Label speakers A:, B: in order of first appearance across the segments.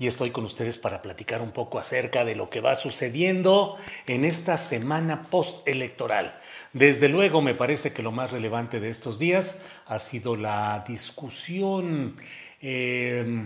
A: Y estoy con ustedes para platicar un poco acerca de lo que va sucediendo en esta semana postelectoral. Desde luego me parece que lo más relevante de estos días ha sido la discusión eh,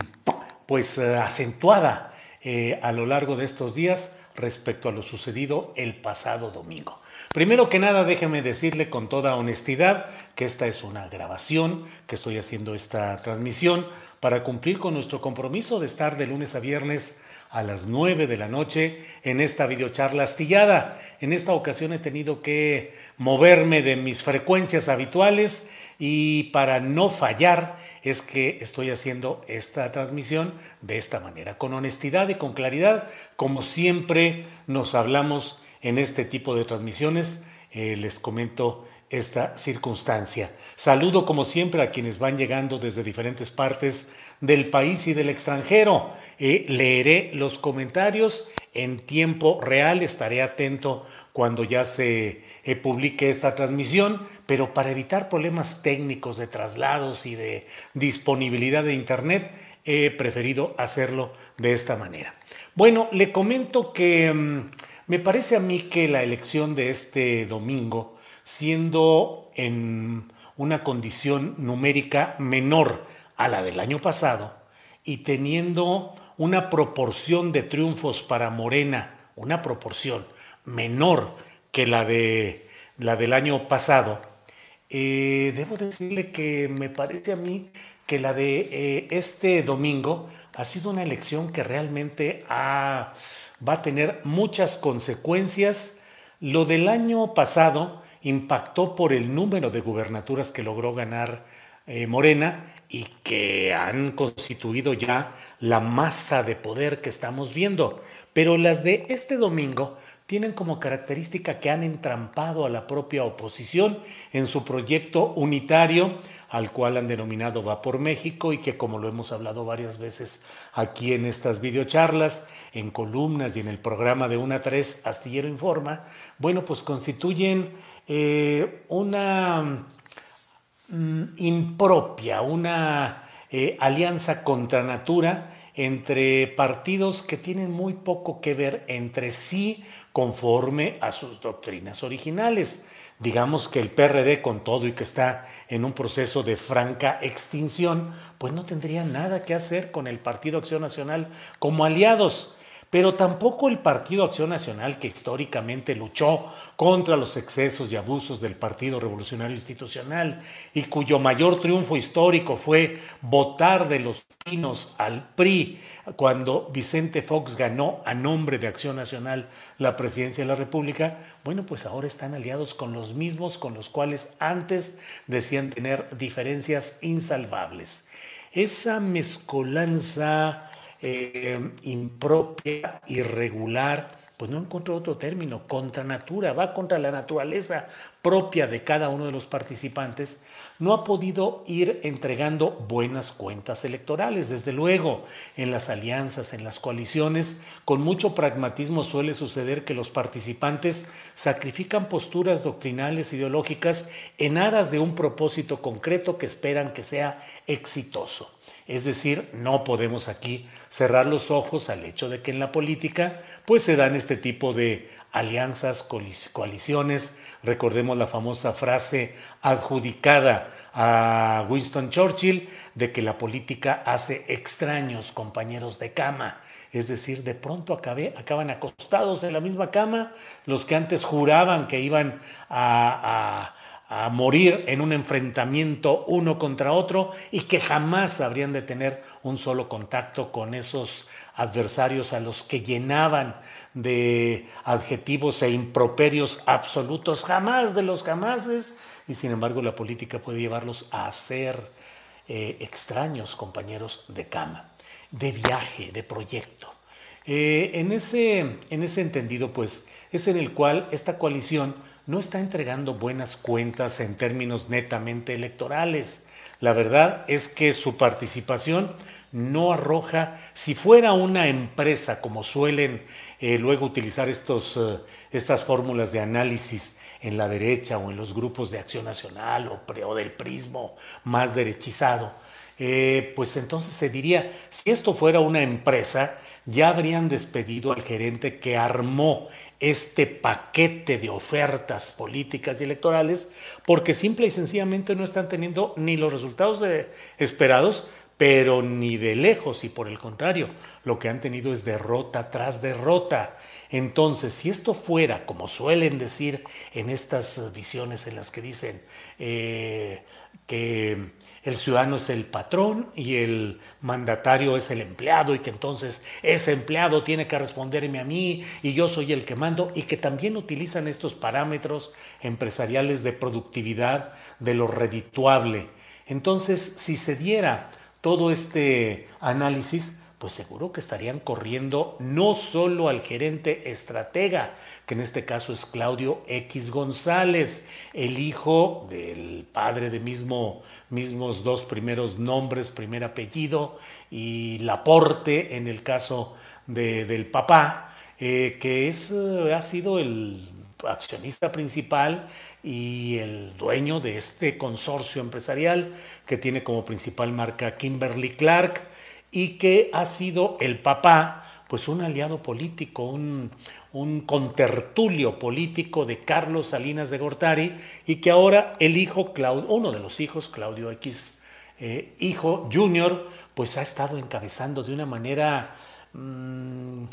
A: pues eh, acentuada eh, a lo largo de estos días respecto a lo sucedido el pasado domingo. Primero que nada, déjeme decirle con toda honestidad que esta es una grabación, que estoy haciendo esta transmisión para cumplir con nuestro compromiso de estar de lunes a viernes a las 9 de la noche en esta videocharla astillada. En esta ocasión he tenido que moverme de mis frecuencias habituales y para no fallar es que estoy haciendo esta transmisión de esta manera, con honestidad y con claridad, como siempre nos hablamos en este tipo de transmisiones. Eh, les comento esta circunstancia. Saludo como siempre a quienes van llegando desde diferentes partes del país y del extranjero. Eh, leeré los comentarios en tiempo real, estaré atento cuando ya se eh, publique esta transmisión, pero para evitar problemas técnicos de traslados y de disponibilidad de Internet, he preferido hacerlo de esta manera. Bueno, le comento que mm, me parece a mí que la elección de este domingo, siendo en una condición numérica menor a la del año pasado y teniendo una proporción de triunfos para Morena, una proporción menor que la, de, la del año pasado, eh, debo decirle que me parece a mí que la de eh, este domingo ha sido una elección que realmente va a tener muchas consecuencias. Lo del año pasado impactó por el número de gubernaturas que logró ganar eh, Morena y que han constituido ya la masa de poder que estamos viendo. Pero las de este domingo tienen como característica que han entrampado a la propia oposición en su proyecto unitario, al cual han denominado Va por México y que como lo hemos hablado varias veces aquí en estas videocharlas, en columnas y en el programa de una 3 Astillero Informa, bueno, pues constituyen eh, una mm, impropia, una eh, alianza contra natura entre partidos que tienen muy poco que ver entre sí conforme a sus doctrinas originales. Digamos que el PRD con todo y que está en un proceso de franca extinción, pues no tendría nada que hacer con el Partido Acción Nacional como aliados pero tampoco el Partido Acción Nacional, que históricamente luchó contra los excesos y abusos del Partido Revolucionario Institucional y cuyo mayor triunfo histórico fue votar de los pinos al PRI cuando Vicente Fox ganó a nombre de Acción Nacional la presidencia de la República, bueno, pues ahora están aliados con los mismos con los cuales antes decían tener diferencias insalvables. Esa mezcolanza eh, impropia, irregular, pues no encuentro otro término, contra natura, va contra la naturaleza propia de cada uno de los participantes, no ha podido ir entregando buenas cuentas electorales. Desde luego, en las alianzas, en las coaliciones, con mucho pragmatismo suele suceder que los participantes sacrifican posturas doctrinales, ideológicas, en aras de un propósito concreto que esperan que sea exitoso. Es decir, no podemos aquí cerrar los ojos al hecho de que en la política pues se dan este tipo de alianzas, coaliciones. Recordemos la famosa frase adjudicada a Winston Churchill de que la política hace extraños compañeros de cama. Es decir, de pronto acaban acostados en la misma cama los que antes juraban que iban a, a morir en un enfrentamiento uno contra otro y que jamás habrían de tener un solo contacto con esos adversarios a los que llenaban de adjetivos e improperios absolutos, jamás de los jamases, y sin embargo la política puede llevarlos a ser eh, extraños compañeros de cama, de viaje, de proyecto. Eh, en, ese, en ese entendido, pues, es en el cual esta coalición no está entregando buenas cuentas en términos netamente electorales. La verdad es que su participación no arroja, si fuera una empresa como suelen eh, luego utilizar estos, eh, estas fórmulas de análisis en la derecha o en los grupos de acción nacional o, del prismo más derechizado, eh, pues entonces se diría, si esto fuera una empresa, ya habrían despedido al gerente que armó este paquete de ofertas políticas y electorales porque simple y sencillamente no están teniendo ni los resultados esperados, pero ni de lejos y por el contrario, lo que han tenido es derrota tras derrota. Entonces, si esto fuera, como suelen decir en estas visiones en las que dicen eh, que el ciudadano es el patrón y el mandatario es el empleado y que entonces ese empleado tiene que responderme a mí y yo soy el que mando y que también utilizan estos parámetros empresariales de productividad, de lo redituable. Entonces, si se diera todo este análisis, pues seguro que estarían corriendo no solo al gerente estratega, que en este caso es Claudio X González, el hijo del padre de mismo, mismos dos primeros nombres, primer apellido, y Laporte en el caso del papá, eh, que es, eh, ha sido el accionista principal y el dueño de este consorcio empresarial que tiene como principal marca Kimberly Clark y que ha sido el papá, pues un aliado político, un, contertulio político de Carlos Salinas de Gortari y que ahora el hijo, Claudio, uno de los hijos, Claudio X, eh, hijo, Junior, pues ha estado encabezando de una manera mm,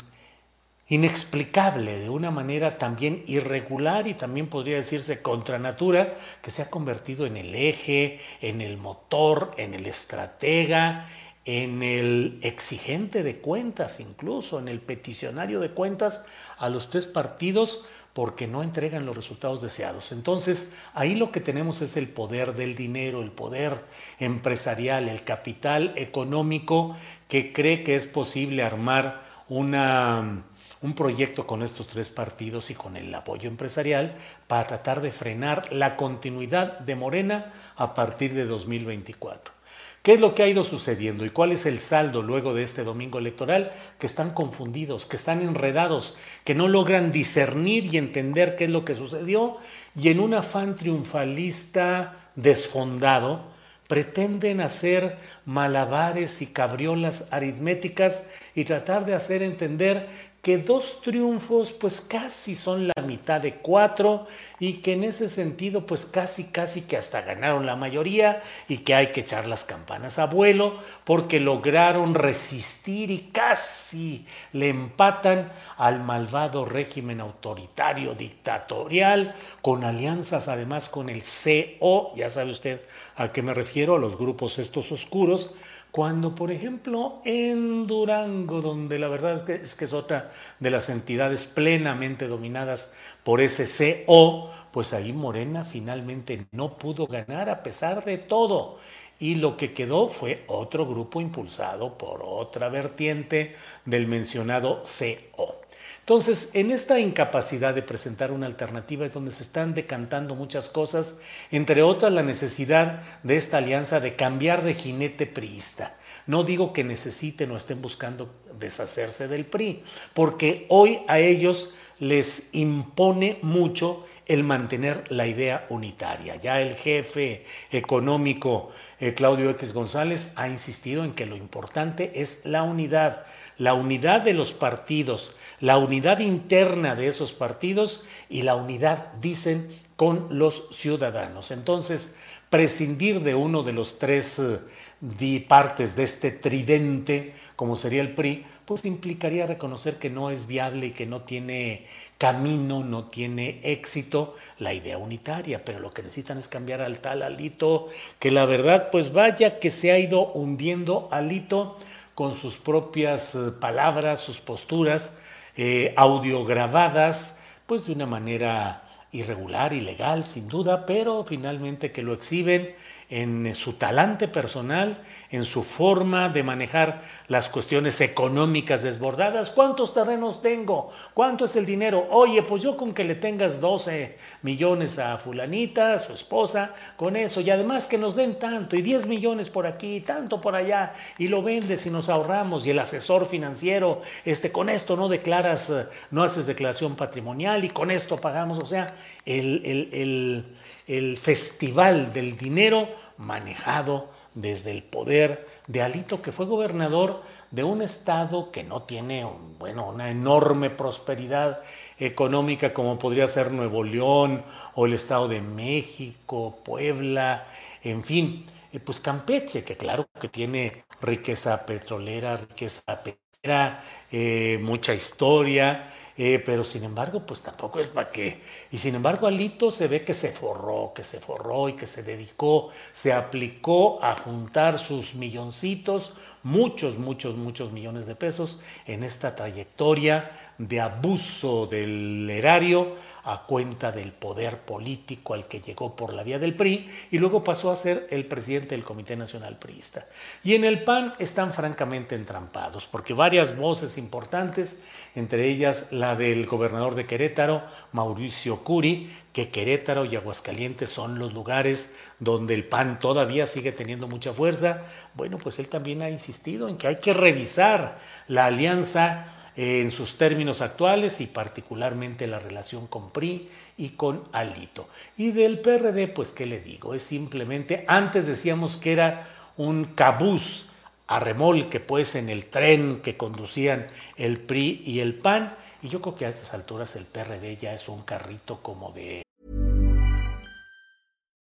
A: inexplicable, de una manera también irregular y también podría decirse contra natura, que se ha convertido en el eje, en el motor, en el estratega, en el exigente de cuentas, incluso en el peticionario de cuentas a los tres partidos porque no entregan los resultados deseados. Entonces, ahí lo que tenemos es el poder del dinero, el poder empresarial, el capital económico que cree que es posible armar una, un proyecto con estos tres partidos y con el apoyo empresarial para tratar de frenar la continuidad de Morena a partir de 2024. ¿Qué es lo que ha ido sucediendo y cuál es el saldo luego de este domingo electoral? Que están confundidos, que están enredados, que no logran discernir y entender qué es lo que sucedió y en un afán triunfalista desfondado pretenden hacer malabares y cabriolas aritméticas y tratar de hacer entender que dos triunfos pues casi son la mitad de cuatro y que en ese sentido pues casi casi que hasta ganaron la mayoría y que hay que echar las campanas a vuelo porque lograron resistir y casi le empatan al malvado régimen autoritario dictatorial con alianzas además con el CO, ya sabe usted a qué me refiero, a los grupos estos oscuros cuando, por ejemplo, en Durango, donde la verdad es que es otra de las entidades plenamente dominadas por ese CO, pues ahí Morena finalmente no pudo ganar a pesar de todo. Y lo que quedó fue otro grupo impulsado por otra vertiente del mencionado CO. Entonces, en esta incapacidad de presentar una alternativa es donde se están decantando muchas cosas, entre otras la necesidad de esta alianza de cambiar de jinete priista. No digo que necesiten o estén buscando deshacerse del PRI, porque hoy a ellos les impone mucho el mantener la idea unitaria. Ya el jefe económico eh, Claudio X González ha insistido en que lo importante es la unidad, la unidad de los partidos, la unidad interna de esos partidos y la unidad, dicen, con los ciudadanos. Entonces, prescindir de uno de los tres eh, partes de este tridente, como sería el PRI, pues implicaría reconocer que no es viable y que no tiene camino, no tiene éxito la idea unitaria, pero lo que necesitan es cambiar al tal Alito, que la verdad, pues vaya que se ha ido hundiendo Alito con sus propias eh, palabras, sus posturas eh, audiograbadas, pues de una manera irregular, ilegal, sin duda, pero finalmente que lo exhiben en su talante personal, en su forma de manejar las cuestiones económicas desbordadas. ¿Cuántos terrenos tengo? ¿Cuánto es el dinero? Oye, pues yo con que le tengas 12 millones a fulanita, su esposa, con eso, y además que nos den tanto, y 10 millones por aquí, tanto por allá, y lo vendes y nos ahorramos, y el asesor financiero, este, con esto no declaras, no haces declaración patrimonial, y con esto pagamos, o sea, el, el, el, el festival del dinero manejado desde el poder de Alito, que fue gobernador de un estado que no tiene, bueno, una enorme prosperidad económica como podría ser Nuevo León o el estado de México, Puebla, en fin, eh, pues Campeche, que claro que tiene riqueza petrolera, riqueza petrolera, eh, mucha historia, eh, pero sin embargo, pues tampoco es para qué. Y sin embargo, Alito se ve que se forró, que se forró y que se dedicó, se aplicó a juntar sus milloncitos, muchos, muchos, muchos millones de pesos en esta trayectoria de abuso del erario a cuenta del poder político al que llegó por la vía del PRI y luego pasó a ser el presidente del Comité Nacional Priista. Y en el PAN están francamente entrampados, porque varias voces importantes, entre ellas la del gobernador de Querétaro, Mauricio Curi, que Querétaro y Aguascalientes son los lugares donde el PAN todavía sigue teniendo mucha fuerza, bueno, pues él también ha insistido en que hay que revisar la alianza en sus términos actuales y particularmente la relación con PRI y con Alito. Y del PRD, pues, ¿qué le digo? Es simplemente, antes decíamos que era un cabús a remolque, pues, en el tren que conducían el PRI y el PAN, y yo creo que a estas alturas el PRD ya es un carrito como de...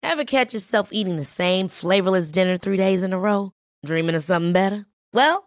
B: Ever catch yourself eating the same flavorless dinner three days in a row? Dreaming of something better? Well,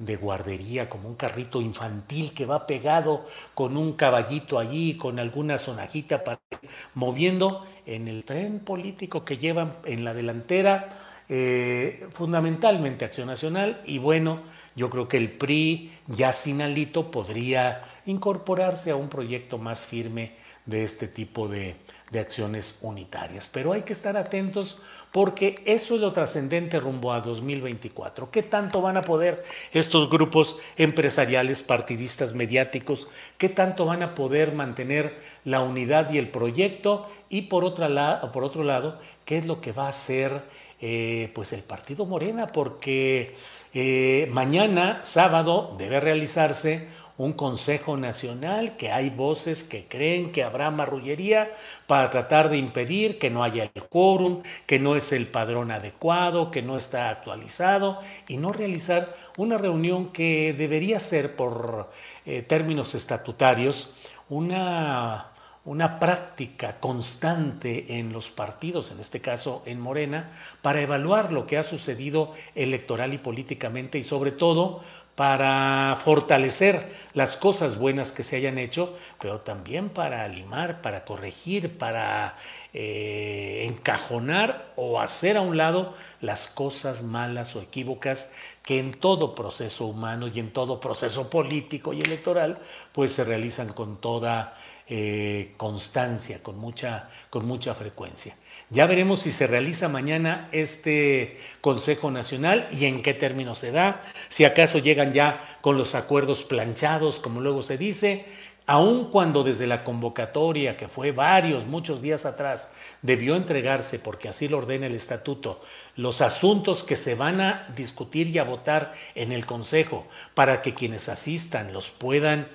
A: De guardería, como un carrito infantil que va pegado con un caballito allí, con alguna sonajita para moviendo en el tren político que llevan en la delantera, eh, fundamentalmente Acción Nacional, y bueno, yo creo que el PRI, ya sin alito, podría incorporarse a un proyecto más firme de este tipo de, de acciones unitarias. Pero hay que estar atentos porque eso es lo trascendente rumbo a 2024. ¿Qué tanto van a poder estos grupos empresariales, partidistas, mediáticos, qué tanto van a poder mantener la unidad y el proyecto? Y por, otro lado, ¿qué es lo que va a hacer eh, pues el partido Morena? Porque eh, mañana, sábado, debe realizarse un Consejo Nacional, que hay voces que creen que habrá marrullería para tratar de impedir que no haya el quórum, que no es el padrón adecuado, que no está actualizado y no realizar una reunión que debería ser por eh, términos estatutarios una, una práctica constante en los partidos, en este caso en Morena, para evaluar lo que ha sucedido electoral y políticamente y sobre todo para fortalecer las cosas buenas que se hayan hecho, pero también para limar, para corregir, para eh, encajonar o hacer a un lado las cosas malas o equívocas que en todo proceso humano y en todo proceso político y electoral pues se realizan con toda eh, constancia, con mucha, con mucha frecuencia. Ya veremos si se realiza mañana este Consejo Nacional y en qué términos se da, si acaso llegan ya con los acuerdos planchados, como luego se dice, aun cuando desde la convocatoria, que fue varios, muchos días atrás, debió entregarse, porque así lo ordena el estatuto, los asuntos que se van a discutir y a votar en el Consejo, para que quienes asistan los puedan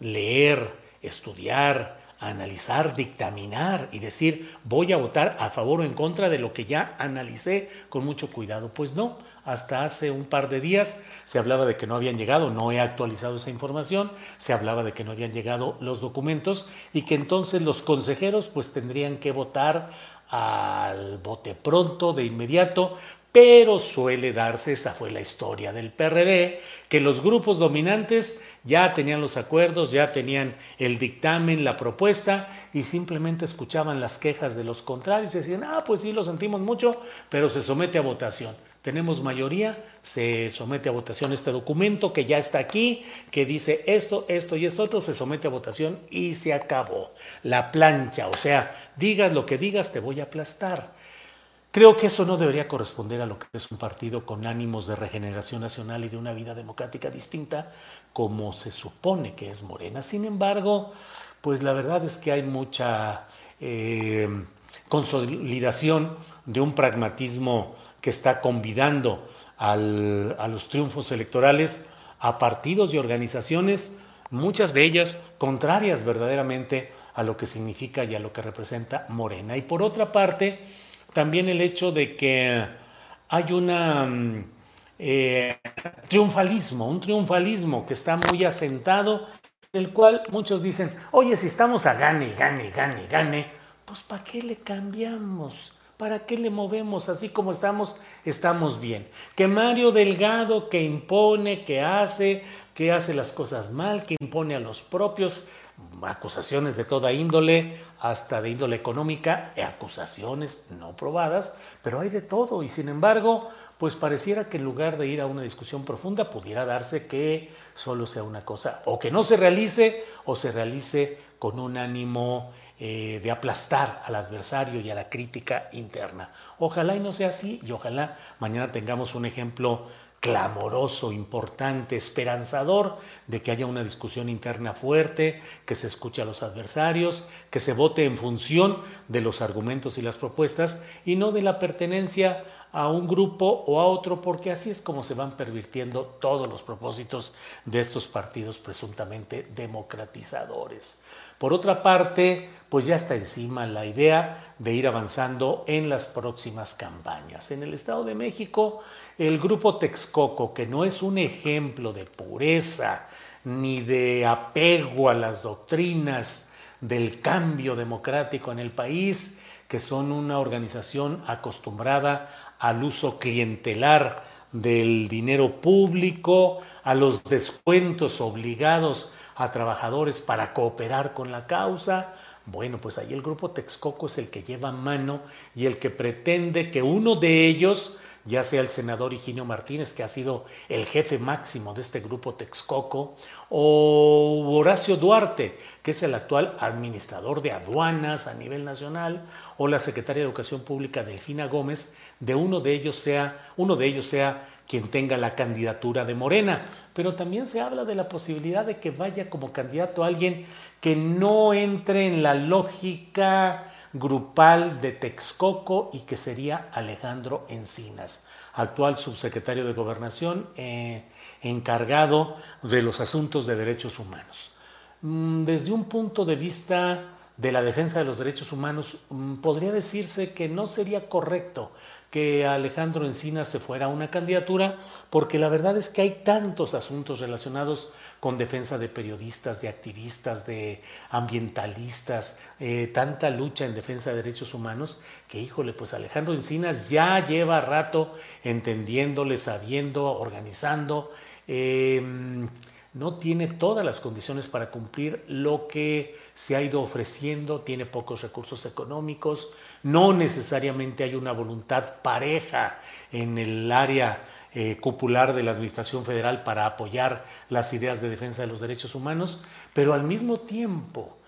A: leer, estudiar, analizar, dictaminar y decir voy a votar a favor o en contra de lo que ya analicé con mucho cuidado. Pues no, hasta hace un par de días se hablaba de que no habían llegado, no he actualizado esa información, se hablaba de que no habían llegado los documentos y que entonces los consejeros pues tendrían que votar al bote pronto, de inmediato, pero suele darse, esa fue la historia del PRD, que los grupos dominantes ya tenían los acuerdos, ya tenían el dictamen, la propuesta y simplemente escuchaban las quejas de los contrarios y decían, ah, pues sí, lo sentimos mucho, pero se somete a votación. Tenemos mayoría, se somete a votación este documento que ya está aquí, que dice esto, esto y esto otro, se somete a votación y se acabó. La plancha, o sea, digas lo que digas, te voy a aplastar. Creo que eso no debería corresponder a lo que es un partido con ánimos de regeneración nacional y de una vida democrática distinta como se supone que es Morena. Sin embargo, pues la verdad es que hay mucha eh, consolidación de un pragmatismo que está convidando a los triunfos electorales a partidos y organizaciones, muchas de ellas contrarias verdaderamente a lo que significa y a lo que representa Morena. Y por otra parte, también el hecho de que hay una mm, eh, triunfalismo, un triunfalismo que está muy asentado, el cual muchos dicen, oye, si estamos a gane, gane, gane, gane, pues ¿para qué le cambiamos? ¿Para qué le movemos? Así como estamos, estamos bien. Que Mario Delgado, que impone, que hace, que hace las cosas mal, que impone a los propios, acusaciones de toda índole, hasta de índole económica, e acusaciones no probadas, pero hay de todo y sin embargo, pues pareciera que en lugar de ir a una discusión profunda pudiera darse que solo sea una cosa, o que no se realice o se realice con un ánimo eh, de aplastar al adversario y a la crítica interna. Ojalá y no sea así y ojalá mañana tengamos un ejemplo clamoroso, importante, esperanzador de que haya una discusión interna fuerte, que se escuche a los adversarios, que se vote en función de los argumentos y las propuestas y no de la pertenencia a un grupo o a otro, porque así es como se van pervirtiendo todos los propósitos de estos partidos presuntamente democratizadores. Por otra parte, pues ya está encima la idea de ir avanzando en las próximas campañas. En el Estado de México, el grupo Texcoco, que no es un ejemplo de pureza ni de apego a las doctrinas del cambio democrático en el país, que son una organización acostumbrada al uso clientelar del dinero público, a los descuentos obligados a trabajadores para cooperar con la causa. Bueno, pues ahí el grupo Texcoco es el que lleva mano y el que pretende que uno de ellos, ya sea el senador Higinio Martínez, que ha sido el jefe máximo de este grupo Texcoco, o Horacio Duarte, que es el actual administrador de aduanas a nivel nacional, o la secretaria de Educación Pública Delfina Gómez, de uno de ellos sea, uno de ellos sea quien tenga la candidatura de Morena, pero también se habla de la posibilidad de que vaya como candidato alguien que no entre en la lógica grupal de Texcoco y que sería Alejandro Encinas, actual subsecretario de Gobernación eh, encargado de los asuntos de derechos humanos. Mm, desde un punto de vista de la defensa de los derechos humanos, mm, podría decirse que no sería correcto que Alejandro Encinas se fuera a una candidatura, porque la verdad es que hay tantos asuntos relacionados con defensa de periodistas, de activistas, de ambientalistas, eh, tanta lucha en defensa de derechos humanos, que híjole, pues Alejandro Encinas ya lleva rato entendiéndole, sabiendo, organizando. Em, no tiene todas las condiciones para cumplir lo que se ha ido ofreciendo, tiene pocos recursos económicos, no necesariamente hay una voluntad pareja en el área eh, popular de la Administración Federal para apoyar las ideas de defensa de los derechos humanos, pero al mismo tiempo,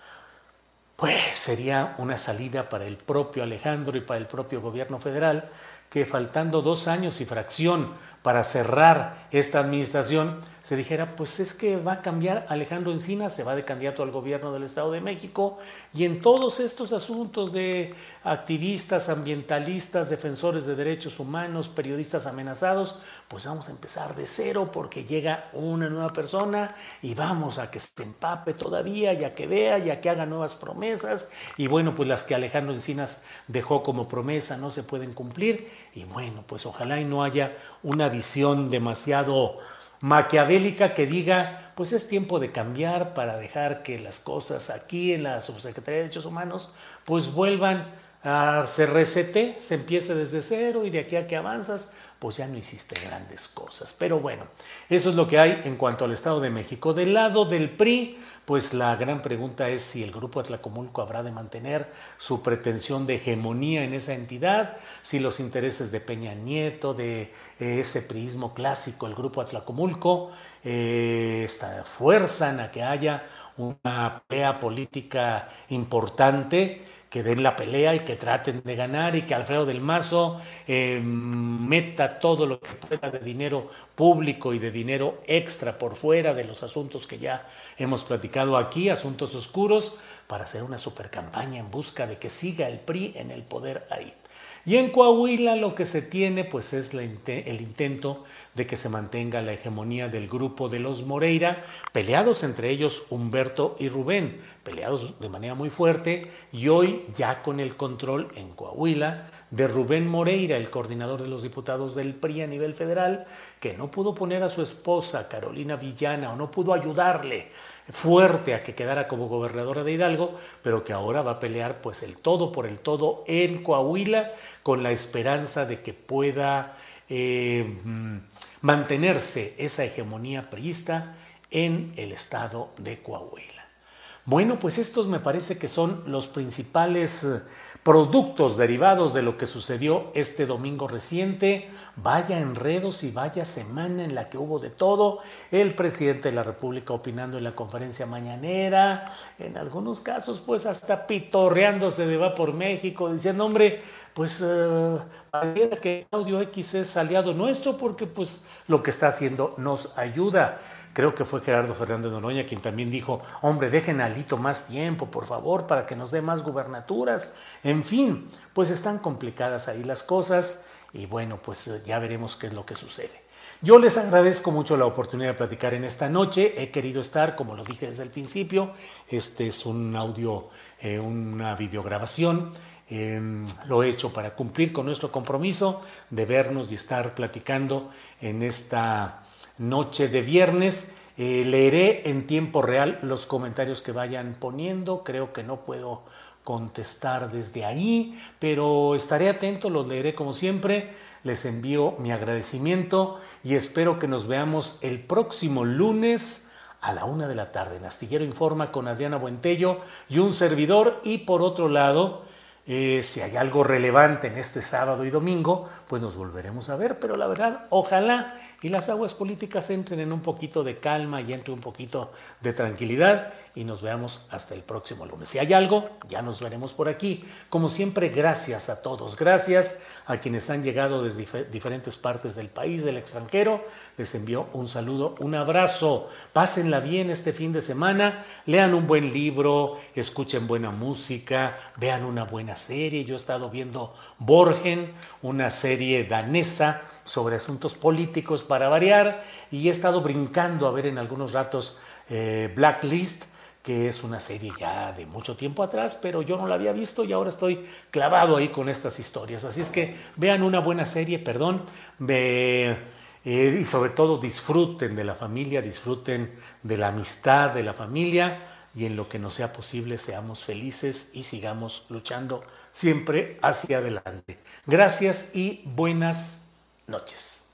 A: pues sería una salida para el propio Alejandro y para el propio gobierno federal que faltando dos años y fracción para cerrar esta administración, se dijera, pues es que va a cambiar Alejandro Encinas, se va de candidato al gobierno del Estado de México, y en todos estos asuntos de activistas, ambientalistas, defensores de derechos humanos, periodistas amenazados, pues vamos a empezar de cero porque llega una nueva persona y vamos a que se empape todavía, ya que vea, ya que haga nuevas promesas, y bueno, pues las que Alejandro Encinas dejó como promesa no se pueden cumplir, y bueno, pues ojalá y no haya una visión demasiado maquiavélica que diga, pues es tiempo de cambiar para dejar que las cosas aquí en la Subsecretaría de Derechos Humanos pues vuelvan a se resete, se empiece desde cero y de aquí a que avanzas, pues ya no hiciste grandes cosas. Pero bueno, eso es lo que hay en cuanto al Estado de México. Del lado del PRI, pues la gran pregunta es si el grupo Atlacomulco habrá de mantener su pretensión de hegemonía en esa entidad, si los intereses de Peña Nieto, de eh, ese priismo clásico, el grupo Atlacomulco, eh, fuerzan a que haya una pelea política importante que den la pelea y que traten de ganar y que Alfredo del Mazo eh, meta todo lo que pueda de dinero público y de dinero extra por fuera de los asuntos que ya hemos platicado aquí, asuntos oscuros, para hacer una super campaña en busca de que siga el PRI en el poder ahí. Y en Coahuila lo que se tiene pues es el intento de que se mantenga la hegemonía del grupo de los Moreira, peleados entre ellos Humberto y Rubén, peleados de manera muy fuerte y hoy ya con el control en Coahuila de Rubén Moreira, el coordinador de los diputados del PRI a nivel federal, que no pudo poner a su esposa Carolina Villana o no pudo ayudarle fuerte a que quedara como gobernadora de Hidalgo, pero que ahora va a pelear pues el todo por el todo en Coahuila con la esperanza de que pueda eh, mantenerse esa hegemonía priista en el estado de Coahuila. Bueno, pues estos me parece que son los principales eh, productos derivados de lo que sucedió este domingo reciente. Vaya enredos y vaya semana en la que hubo de todo. El presidente de la República opinando en la conferencia mañanera, en algunos casos pues hasta pitorreándose de va por México, diciendo, hombre, pues pareciera que Audio X es aliado nuestro porque pues lo que está haciendo nos ayuda. Creo que fue Gerardo Fernández de quien también dijo, hombre, dejen a Alito más tiempo, por favor, para que nos dé más gubernaturas. En fin, pues están complicadas ahí las cosas y bueno, pues eh, ya veremos qué es lo que sucede. Yo les agradezco mucho la oportunidad de platicar en esta noche. He querido estar, como lo dije desde el principio, este es un audio, eh, una videograbación. Em, lo he hecho para cumplir con nuestro compromiso de vernos y estar platicando en esta noche de viernes. Eh, leeré en tiempo real los comentarios que vayan poniendo. Creo que no puedo contestar desde ahí, pero estaré atento, los leeré como siempre. Les envío mi agradecimiento y espero que nos veamos el próximo lunes a la una de la tarde en Astillero Informa con Adriana Buentello y un servidor. Y por otro lado, eh, si hay algo relevante en este sábado y domingo, pues nos volveremos a ver. Pero la verdad, ojalá y las aguas políticas entren en un poquito de calma y entre un poquito de tranquilidad y nos veamos hasta el próximo lunes. Si hay algo, ya nos veremos por aquí. Como siempre, gracias a todos. Gracias a quienes han llegado desde diferentes partes del país, del extranjero. Les envío un saludo, un abrazo. Pásenla bien este fin de semana. Lean un buen libro, escuchen buena música, vean una buena serie. Yo he estado viendo Borgen, una serie danesa sobre asuntos políticos para variar y he estado brincando a ver en algunos ratos eh, Blacklist que es una serie ya de mucho tiempo atrás, pero yo no la había visto y ahora estoy clavado ahí con estas historias. Así es que vean una buena serie, perdón, eh, y sobre todo disfruten de la familia, disfruten de la amistad de la familia y en lo que nos sea posible seamos felices y sigamos luchando siempre hacia adelante. Gracias y buenas noches.